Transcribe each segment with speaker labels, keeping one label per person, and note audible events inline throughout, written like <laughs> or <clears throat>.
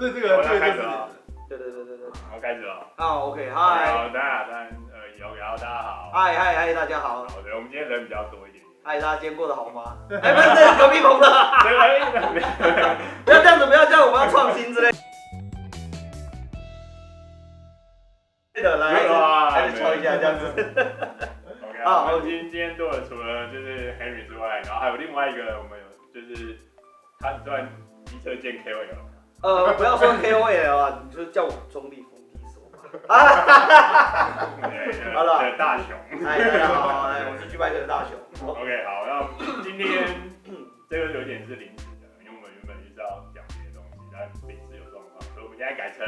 Speaker 1: 这个这个就是
Speaker 2: 对对对对对，
Speaker 3: 好，开始了。
Speaker 2: 好，OK，
Speaker 3: 嗨，好，大家三二一，OK，好，大家好。
Speaker 2: 嗨嗨嗨，大家好。
Speaker 3: 好的，我们今天人比较多一点。
Speaker 2: 嗨，大家今天过得好吗？哎，不是，隔壁棚的。不要这样子，不要这样，我们要创新之类。记得来，还是敲一下这样子。
Speaker 3: OK，好，我们今今天做的除了就是 Henry 之外，然后还有另外一个，我们有就是他算机车界 KOL。
Speaker 2: 呃，不要说 <laughs> KOL 啊，你就叫我中立风低手嘛。啊，<laughs> 好了，
Speaker 3: 大雄，
Speaker 2: 哎，大家好，哎，我是 G-Bike 的大雄。
Speaker 3: OK，好，那今天这个有点是临时的，因为我们原本就是要讲别的东西，但临时有状况，所以我们现在改成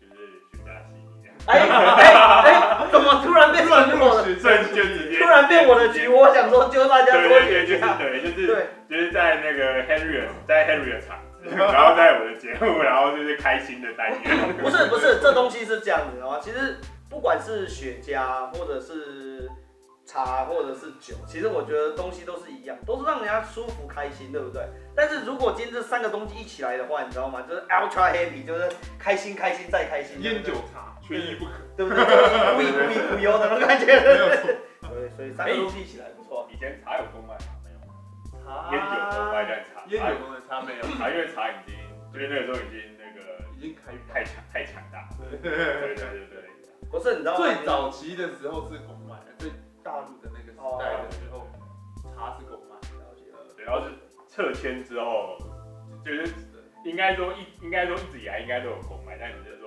Speaker 3: 就是雪茄系列。
Speaker 2: 哎哎哎，怎么突然变成我的？
Speaker 3: 瞬间直接
Speaker 2: 突然变我的局，我想说就大家多
Speaker 3: 雪茄，对，就是对，就是在那个 Henry 在 Henry 的场。然后在我的节目，然后就是开心的单元。
Speaker 2: 不是不是，这东西是这样子的吗？其实不管是雪茄，或者是茶，或者是酒，其实我觉得东西都是一样，都是让人家舒服开心，对不对？但是如果今天这三个东西一起来的话，你知道吗？就是 ultra happy，就是开心开心再开心。
Speaker 1: 烟酒茶缺一不可，
Speaker 2: 对不对？无无无忧的那种感觉。没有错。对，所以三个东西一起来不错。
Speaker 3: 以前茶有公卖。烟酒公卖，但茶。
Speaker 1: 烟酒公卖。茶没有，
Speaker 3: 茶因为茶已经，就是那个时候已经那个
Speaker 1: 已经开
Speaker 3: 太强太强大，对对对对对，
Speaker 2: 不是你知道
Speaker 1: 最早期的时候是公卖，最大陆的那个时代的时候，茶是公卖，了解了。
Speaker 3: 然后是撤迁之后，就是应该说一应该说一直以来应该都有公卖，但只是说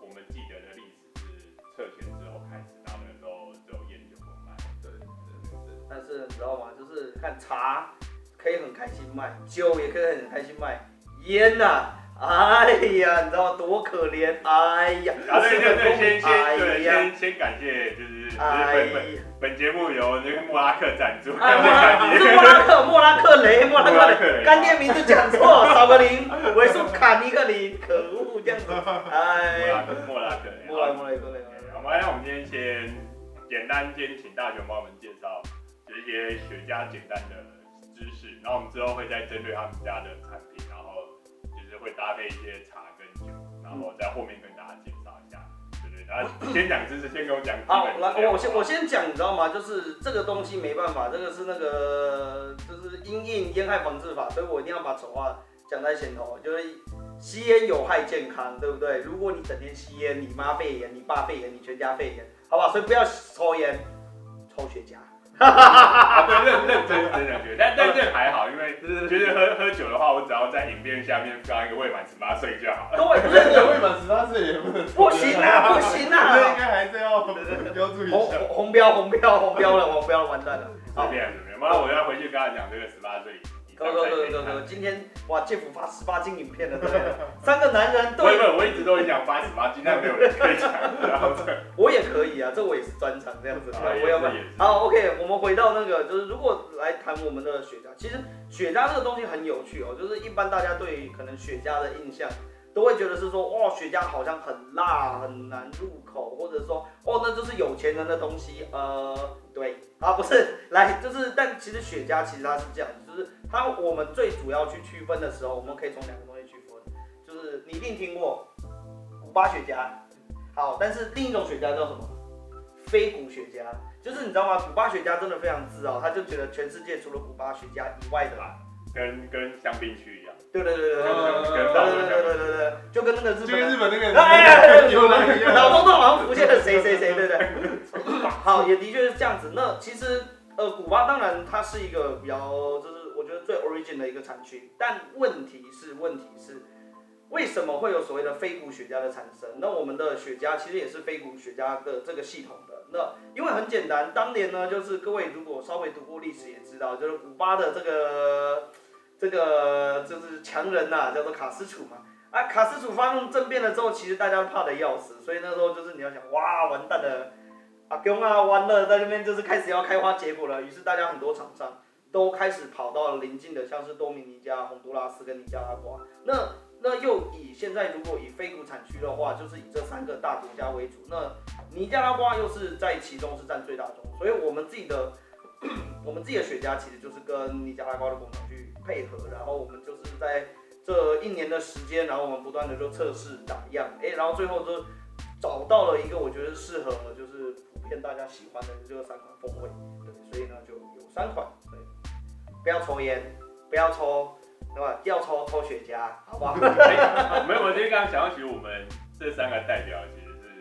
Speaker 3: 我们记得的历史是撤迁之后开始，然后那个时候只有烟酒公卖，对对对对。
Speaker 2: 但是你知道吗？就是看茶。可以很开心卖酒，也可以很开心卖烟呐、啊。哎呀，你知道？多可怜！哎呀，
Speaker 3: 啊对对对，先先对先先感谢，就是本本本节目由那个莫拉克赞助。
Speaker 2: 哎，<laughs> 莫拉克，是莫拉克，莫拉克雷，莫拉克雷，干爹名字讲错，少个零，尾数砍一个零，可恶，这样子。<laughs> 哎，
Speaker 3: 莫拉克，
Speaker 2: 莫拉莫拉克雷。
Speaker 3: 我们来，我们今天先简单先请大熊帮我们介绍，这些雪茄简单的。知识，然后我们之后会再针对他们家的产品，然后就是会搭配一些茶跟酒，然后在后面跟大家介绍一下，对不对？然后 <laughs> 先讲知识，先跟我讲。
Speaker 2: 好，来，我先我先讲，你知道吗？就是这个东西没办法，这个是那个就是因应烟害防治法，所以我一定要把丑话讲在前头，就是吸烟有害健康，对不对？如果你整天吸烟，你妈肺炎，你爸肺炎，你全家肺炎，好吧？所以不要抽烟，抽雪茄。<laughs>
Speaker 3: 啊，对，认认真真的觉得，但但这还好，因为就是喝喝酒的话，我只要在影片下面标一个未满十八岁就好了。
Speaker 2: 对，不是
Speaker 1: 未满十八岁也不能。
Speaker 2: 不行啊，不行啊，
Speaker 1: 这应该还是要标注一下。
Speaker 2: 红红标红标红标了，红标了，完蛋了。
Speaker 3: 好，这样子，没有，我要回去跟他讲这个十八岁。
Speaker 2: 哥哥哥哥哥，今天哇，杰夫发十八禁影片了，对不 <laughs> 对？三个男人对。
Speaker 3: 不不，我一直都很想发十八禁，但没有人可以讲。然后 <laughs>
Speaker 2: 我也可以啊，这我也是专长这样子。我要不要？好，OK，我们回到那个，就是如果来谈我们的雪茄，其实雪茄这个东西很有趣哦，就是一般大家对可能雪茄的印象，都会觉得是说，哇，雪茄好像很辣，很难入口，或者说，哦，那就是有钱人的东西。呃，对，啊，不是，来，<laughs> 就是，但其实雪茄其实它是这样，就是它我们最主要去区分的时候，我们可以从两个东西区分，就是你一定听过古巴雪茄，好，但是另一种雪茄叫什么？非古雪茄，就是你知道吗？古巴雪茄真的非常自傲，他就觉得全世界除了古巴雪茄以外的啦，
Speaker 3: 跟跟香槟
Speaker 2: 区。对对对对对对对对对对，就跟那个日本，
Speaker 1: 就跟日本那个，
Speaker 2: 哎呀，脑中都好像浮现了谁谁谁，对不对？好，也的确是这样子。那其实呃，古巴当然它是一个比较，就是我觉得最 origin 的一个产区，但问题是问题是，为什么会有所谓的非古雪茄的产生？那我们的雪茄其实也是非古雪茄的这个系统的。那因为很简单，当年呢，就是各位如果稍微读过历史也知道，就是古巴的这个。这个就是强人呐、啊，叫做卡斯楚嘛。啊，卡斯楚发动政变了之后，其实大家怕得要死，所以那时候就是你要想，哇，完蛋了，阿公啊，完了，在那边就是开始要开花结果了。于是大家很多厂商都开始跑到了邻近的，像是多米尼加、洪都拉斯跟尼加拉瓜。那那又以现在如果以非古产区的话，就是以这三个大国家为主。那尼加拉瓜又是在其中是占最大宗，所以我们自己的 <clears throat> 我们自己的雪茄其实就是跟尼加拉瓜的工厂去配合，然后我们就是在这一年的时间，然后我们不断的就测试打样，哎，然后最后就找到了一个我觉得适合，就是普遍大家喜欢的这个三款风味，对，所以呢就有三款，对，不要抽烟，不要抽，对吧？要抽抽雪茄，好不好？<laughs> 没
Speaker 3: 有，我今天刚刚想到，其实我们这三个代表其实是，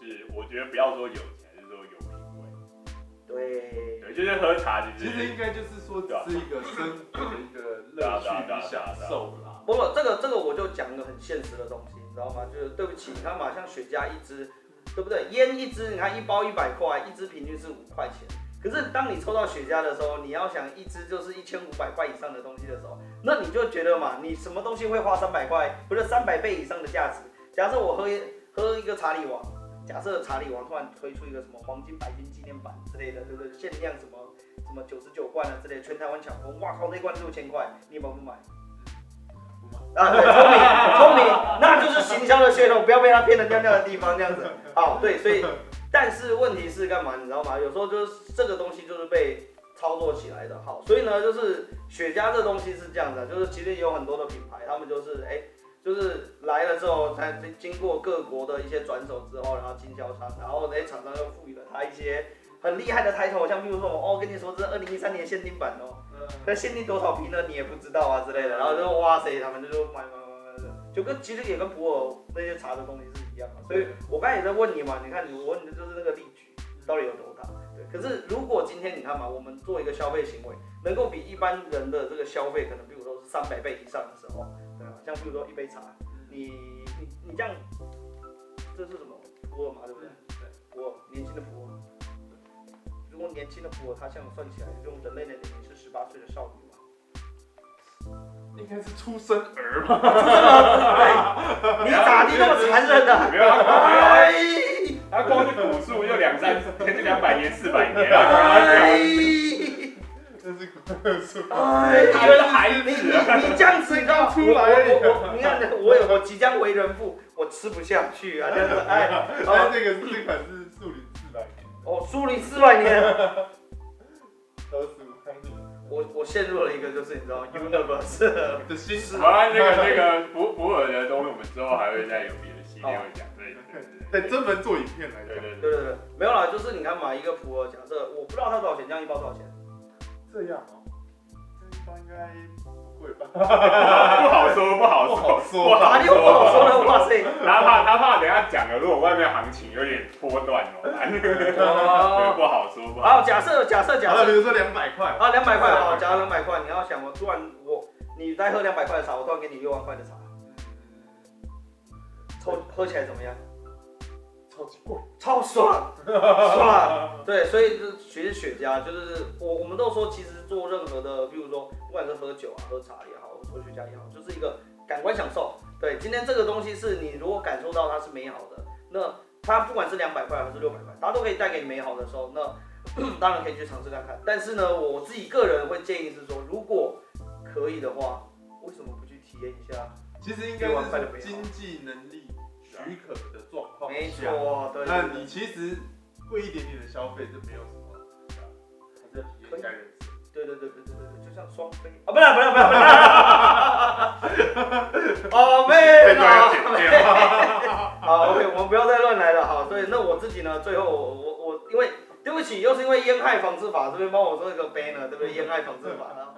Speaker 3: 就是我觉得不要说有钱，就是说有品味，
Speaker 2: 对，
Speaker 3: 对，就是喝茶其实，
Speaker 1: 其实应该就是说是一个生活的一个乐趣与享受啦。
Speaker 2: 不不，这个这个我就讲一个很现实的东西，你知道吗？就是对不起，你看嘛，像雪茄一支，对不对？烟一支，你看一包一百块，一支平均是五块钱。可是当你抽到雪茄的时候，你要想一支就是一千五百块以上的东西的时候，那你就觉得嘛，你什么东西会花三百块，不是三百倍以上的价值？假设我喝一喝一个查理王，假设查理王突然推出一个什么黄金白金纪念版之类的，对不对？限量什么什么九十九罐啊之类，全台湾抢空，哇靠，那罐六千块，你买不买？啊，对，聪明，聪明，那就是行销的噱头，不要被他骗得尿尿的地方这样子。好，对，所以，但是问题是干嘛，你知道吗？有时候就是这个东西就是被操作起来的。好，所以呢，就是雪茄这东西是这样的，就是其实也有很多的品牌，他们就是哎，就是来了之后，才经过各国的一些转手之后，然后经销商，然后那些厂商又赋予了他一些很厉害的抬头，像比如说哦，跟你说这是二零一三年限定版哦。那限定多少瓶呢？你也不知道啊之类的，然后就哇塞，他们就说买买买买，就跟其实也跟普洱那些茶的东西是一样的。所以我刚才也在问你嘛，你看你我问你的就是那个例举到底有多大？对，可是如果今天你看嘛，我们做一个消费行为，能够比一般人的这个消费可能比如说是三百倍以上的时候？像比如说一杯茶，你你你这样，这是什么？普洱嘛，对不对？对，普洱，年轻的普洱。如果年轻的普洱，它这样算起来，用人类的年龄是十八岁的少女吗？
Speaker 1: 应该是出生儿吧？
Speaker 2: 你咋地那么残忍的？
Speaker 3: 没有，哎，他光是古树就两三，就两百年、四百年了。哎，
Speaker 1: 这是古树。
Speaker 2: 哎，
Speaker 3: 他是孩子，
Speaker 2: 你你这样子，你知道出来我我你看我有我即将为人父，我吃不下去啊！这样子，哎，
Speaker 1: 哎，这个这款是树林。
Speaker 2: 哦，树林四百年，
Speaker 1: 都是
Speaker 2: 我我陷入了一个就是你知道，universe 的心思。
Speaker 3: 好啊，那个那个普普洱的东西，我们之后还会再有别的系列会讲。对
Speaker 1: 对对，专门做影片来讲。
Speaker 2: 对对对对，没有啦，就是你看买一个普洱，假设我不知道它多少钱，这样一包多少钱？
Speaker 1: 这样哦，这一包应该。
Speaker 3: 不好说，不好说，
Speaker 2: 哪里有不好说的？哇塞！
Speaker 3: 他怕他怕等下讲了，如果外面行情有点波段哦，<laughs> 不好说。
Speaker 2: 好，假设假设假设，
Speaker 1: 比如说两百块
Speaker 2: 啊，两百块好，假设两百块，你要想我突然我你再喝两百块的茶，我突然给你六万块的茶，抽喝起来怎么样？
Speaker 1: 超级贵，
Speaker 2: 超爽，爽。对，所以就学雪茄，就是我我们都说，其实做任何的，比如说不管是喝酒啊、喝茶也好，或抽雪茄也好，就是一个感官享受。对，今天这个东西是你如果感受到它是美好的，那它不管是两百块还是六百块，它都可以带给你美好的时候，那 <clears throat> 当然可以去尝试看看。但是呢，我自己个人会建议是说，如果可以的话，为什么不去体验一下？
Speaker 1: 其实应该是经济能力。许可的状况
Speaker 2: 没错，对。
Speaker 1: 那你其实贵一点点的消费就没有什么，还是体验一下人生。
Speaker 2: 对对对对对对，就像双飞啊，不是不是不是不是，<laughs> <laughs> 哦妹啊，<laughs> 好 OK，我们不要再乱来了哈。所以那我自己呢，最后我我我因为对不起，又是因为烟害防治法这边帮我做一个 banner，对不对？烟害防治法呢，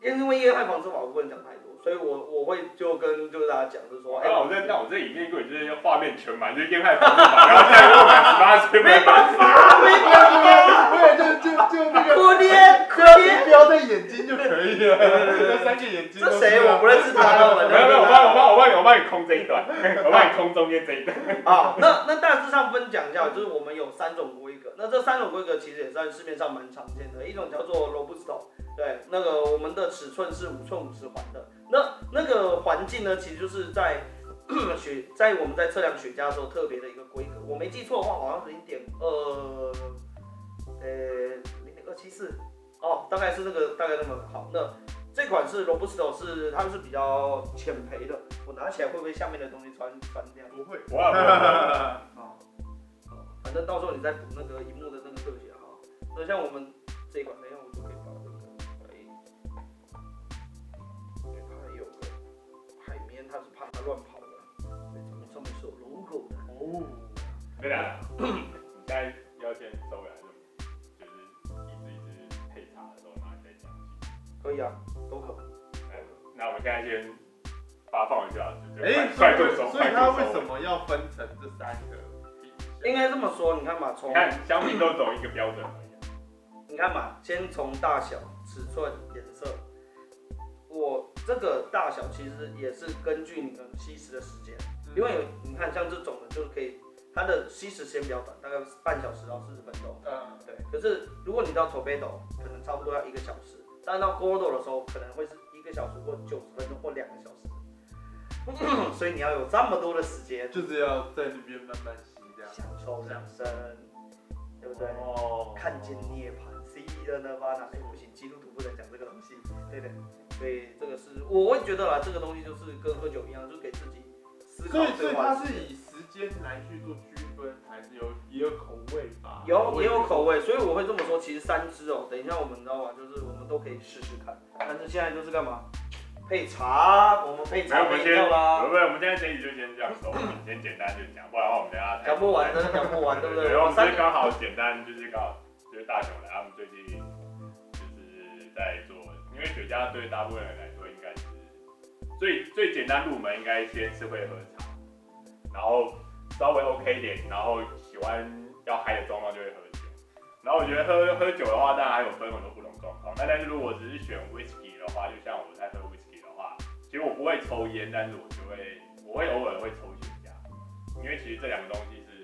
Speaker 2: 因为烟害防治法我不能讲太多。所以我我会就跟就是大家讲，就是说，哎，我在
Speaker 3: 那我这影片根本就是画面全满，就是烟害防治法，然后现在又满十八岁，
Speaker 2: 没办法，没办法，
Speaker 1: 对，就就就那个
Speaker 2: 可怜可怜，
Speaker 1: 标在眼睛就可以了，那三个眼睛。
Speaker 2: 这谁？我不认识他了，
Speaker 3: 没有没有，我帮我帮我帮你我帮你空这一段，我帮你空中间这一段。
Speaker 2: 啊，那那大致上分讲一下，就是我们有三种规格，那这三种规格其实也在市面上蛮常见的，一种叫做 Robusto，对，那个我们的尺寸是五寸五十环的。那那个环境呢，其实就是在 <coughs> 雪，在我们在测量雪茄的时候特别的一个规格。我没记错的话，好像是零点二，呃，零点二七四，哦，大概是那个大概那么好。那这款是 Robusto，是它是比较浅焙的。我拿起来会不会下面的东西穿穿掉？
Speaker 1: 不会，
Speaker 3: 不会。<laughs> 啊，
Speaker 2: 反正到时候你再补那个荧幕的那个特写哈。那像我们这一款没有。
Speaker 3: 对啊，你现在要先收回来，就是一支一支配茶的时候，然后再讲起。
Speaker 2: 可以啊，都可。
Speaker 3: 那我们现在先发放一下，
Speaker 1: 哎，
Speaker 3: 快速收，
Speaker 1: 所以它为什么要分成这三个？
Speaker 2: 应该这么说，你看嘛，从
Speaker 3: 你看香槟都走一个标准而已。
Speaker 2: 你看嘛，先从大小、尺寸、颜色，我这个大小其实也是根据你们吸食的时间，因为有你看像这种的，就是可以它的吸食时间比较短，大概半小时到四十分钟。
Speaker 1: 嗯，
Speaker 2: 对。可是如果你到 Tobato，可能差不多要一个小时，但是到 Gordo 的时候，可能会是一个小时或九十分钟或两个小时。<laughs> 所以你要有这么多的时间，
Speaker 1: 就是要在那边慢慢吸，这样
Speaker 2: 享受人生，对不对？
Speaker 1: 哦，
Speaker 2: 看见涅槃，See the Nirvana。哎，不行，基督徒不能讲这个东西，对的。所以这个是，我会觉得啦，这个东西就是跟喝酒一样，就是给自己思考。
Speaker 1: 所以，所以它是以时间来去做区分，还是有也有口味吧？
Speaker 2: 有也有口味，所以我会这么说。其实三支哦，等一下我们知道吗？就是我们都可以试试看。但是现在就是干嘛？配茶，我们配茶配掉啦。
Speaker 3: 不不，我们现在这一集就先这样我们，先简单就讲，不然的话我们等下
Speaker 2: 讲不完，真的讲不完，对不对？
Speaker 3: 然后我们刚好简单，就是刚好就是大雄来，他们最近就是在做，因为雪茄对大部分人来说应该是最最简单入门，应该先是会喝茶，然后稍微 OK 一点，然后喜欢要嗨的状况就会喝酒。然后我觉得喝喝酒的话，当然还有分很多不同状况。那但是如果只是选 whisky 的话，就像我在喝 whisky 的话。其实我不会抽烟，但是我就会，我会偶尔会抽雪茄，因为其实这两个东西是，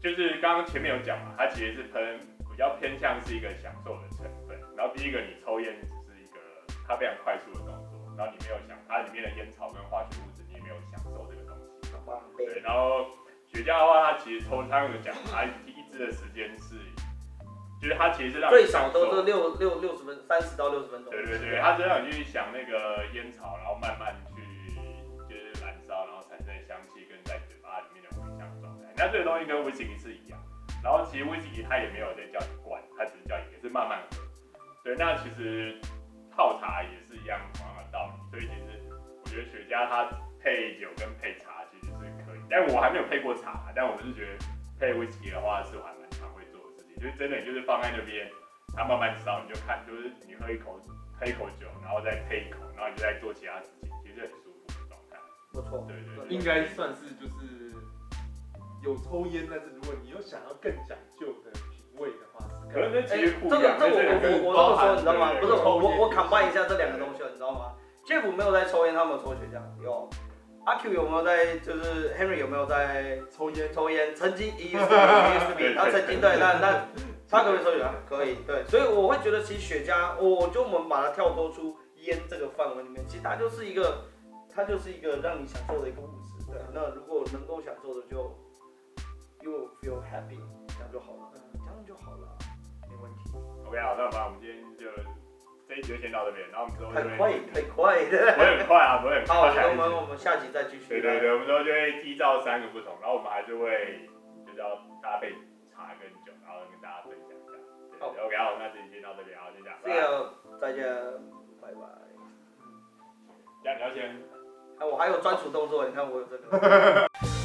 Speaker 3: 就是刚刚前面有讲嘛，它其实是喷比较偏向是一个享受的成分。然后第一个，你抽烟只是一个它非常快速的动作，然后你没有想它里面的烟草跟化学物西。对，然后雪茄的话，它其实抽，它有讲，它一支的时间是。就是它其实是让
Speaker 2: 最少都是六六六十分，三十到六十分钟。
Speaker 3: 对对对，它是让你去想那个烟草，然后慢慢去就是燃烧，然后产生香气跟在嘴巴里面的回香状态。那这个东西跟威士忌是一样，然后其实威士忌它也没有在叫你灌，它只是叫你也是慢慢喝。对，那其实泡茶也是一样同样的道理。所以其实我觉得雪茄它配酒跟配茶但我还没有配过茶，但我是觉得配威士忌的话是还蛮常会做的事情。就是真的，就是放在那边，它慢慢烧，你就看，就是你喝一口，喝一口酒，然后再配一口，然后你就在做其他事情，其实很舒服的状态。
Speaker 2: 不错，
Speaker 3: 对对，
Speaker 1: 应该算是就是有抽烟，但是如果你又想要更讲究的品味的话，
Speaker 3: 可能跟其实不一
Speaker 2: 样。这个这我我我这么说，你知道吗？不是我我我 combine 一下这两个东西，你知道吗？Jeff 没有在抽烟，他们抽雪茄，有。阿 Q 有没有在？就是 Henry 有没有在抽烟？抽烟，曾经 <laughs> 一四一四比，他曾经对，那那他可不可以抽雪茄？可以，对，所以我会觉得其实雪茄，我就我们把它跳脱出烟这个范围里面，其实它就是一个，它就是一个让你享受的一个物质，对。那如果能够享受的就，you feel happy，这样就好了，这样就好了，没问题。
Speaker 3: OK，好，那我们今天就。这一集就先到这边，然后我们之后
Speaker 2: 太快太快的，
Speaker 3: 不会很快啊，不会很快。
Speaker 2: 好，我们我们下集再继续。
Speaker 3: 对对对，我们之后就会依照三个不同，然后我们还是会就是要搭配茶跟酒，然后跟大家分享一下。好，OK，好，那这集先到这边，好，先这样。
Speaker 2: See you，再见，拜拜。
Speaker 3: 这样你要先，
Speaker 2: 哎，我还有专属动作，你看我有这个。<laughs>